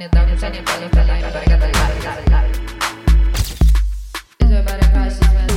Is everybody prices.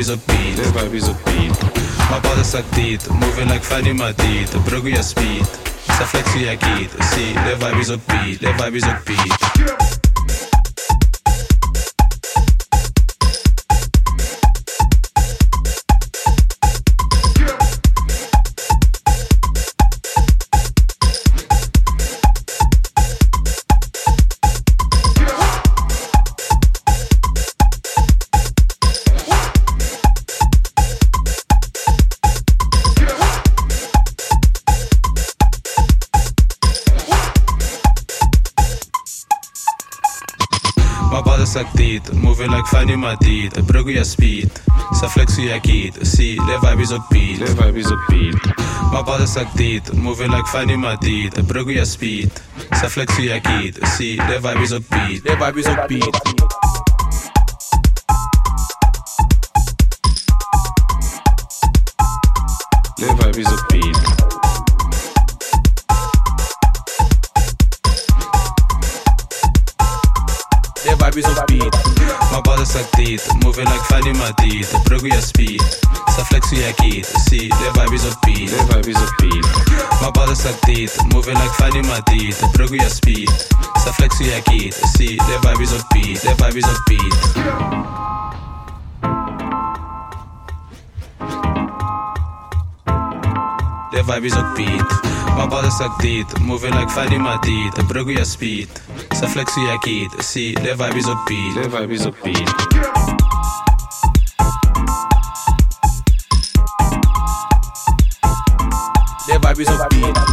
Leva a beat, her baby's a beat. My body's like teeth, moving like Fanny Madid, bro, we a speed. Essa flex é aqui, see, the vibe is upbeat, the vibe is. Panima dit, bruggen speed. Sa flexie ek kit, see, the vibe is upbeat The vibe is upbeat My body ek dit, moving like Panima dit Bruggen speed. Sa flexie ek kit, see, the vibe is upbeat The vibe is upbeat The vibe is upbeat vibe is on speed. My body's like moving like Fanny Madid. Bring your speed, so flex your kid. See, the vibe is on beat. The vibe is on beat. My body's like moving like Fanny Madid. Bring your speed, so flex your kid. See, the vibe is on beat. The vibe is on beat. The vibe is ook beat. Maar wat? Moving like Fanny Madid, de brug je speed. flex flexen je kid, See the vibe is ook beat. De vibe is beat. The vibe is upbeat.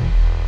Welcome.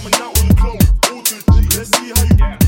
coming out on the G, let's see how you.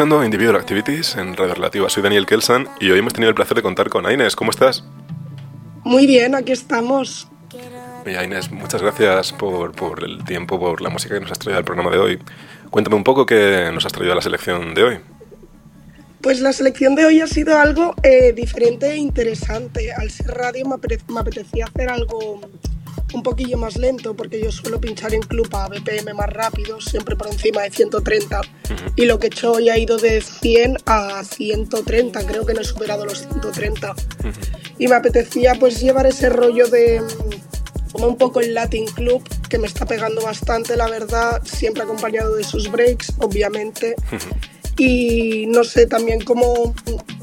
Escuchando Individual Activities en Radio Relativa. Soy Daniel Kelsan y hoy hemos tenido el placer de contar con Aines. ¿Cómo estás? Muy bien, aquí estamos. Mira, Inés, muchas gracias por, por el tiempo, por la música que nos has traído al programa de hoy. Cuéntame un poco qué nos has traído a la selección de hoy. Pues la selección de hoy ha sido algo eh, diferente e interesante. Al ser radio me, apete- me apetecía hacer algo un poquillo más lento porque yo suelo pinchar en club a BPM más rápido, siempre por encima de 130. Y lo que he hecho hoy ha ido de 100 a 130, creo que no he superado los 130. Y me apetecía pues llevar ese rollo de mm, como un poco el Latin Club que me está pegando bastante, la verdad, siempre acompañado de sus breaks, obviamente. Y no sé, también como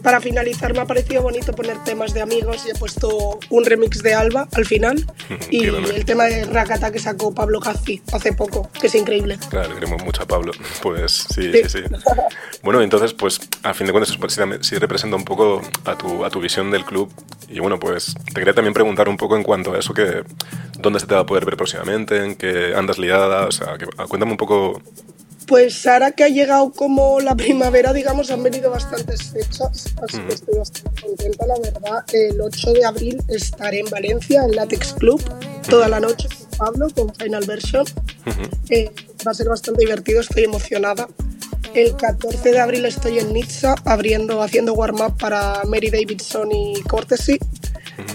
para finalizar me ha parecido bonito poner temas de amigos y he puesto un remix de Alba al final y el tema de Rakata que sacó Pablo Cazzi hace poco, que es increíble. Claro, le queremos mucho a Pablo. Pues sí, Sí. sí, sí. Bueno, entonces, pues a fin de cuentas, pues, sí representa un poco a tu, a tu visión del club. Y bueno, pues te quería también preguntar un poco en cuanto a eso, que dónde se te va a poder ver próximamente, en qué andas liada, o sea, que, cuéntame un poco. Pues ahora que ha llegado como la primavera, digamos, han venido bastantes fechas, así que estoy bastante contenta, la verdad. El 8 de abril estaré en Valencia, en Latex Club, toda la noche con Pablo, con Final Version. Eh, va a ser bastante divertido, estoy emocionada. El 14 de abril estoy en Nizza, abriendo, haciendo warm-up para Mary Davidson y Courtesy.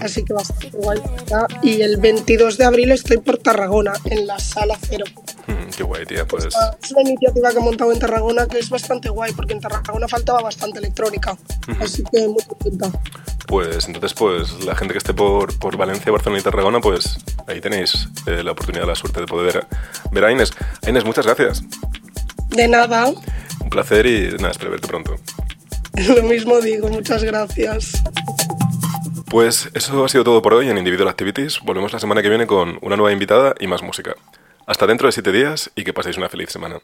Así que bastante guay. ¿verdad? Y el 22 de abril estoy por Tarragona, en la Sala Cero. Qué guay, tía, pues. Es una iniciativa que he montado en Tarragona que es bastante guay, porque en Tarragona faltaba bastante electrónica. Así que muy contenta. Pues entonces, pues la gente que esté por, por Valencia, Barcelona y Tarragona, pues ahí tenéis eh, la oportunidad, la suerte de poder ver, ver a Inés. A Inés, muchas gracias. De nada, Un placer y nada, espero verte pronto. lo mismo digo, muchas gracias. Pues eso ha sido todo por hoy en Individual Activities. Volvemos la semana que viene con una nueva invitada y más música. Hasta dentro de siete días y que paséis una feliz semana.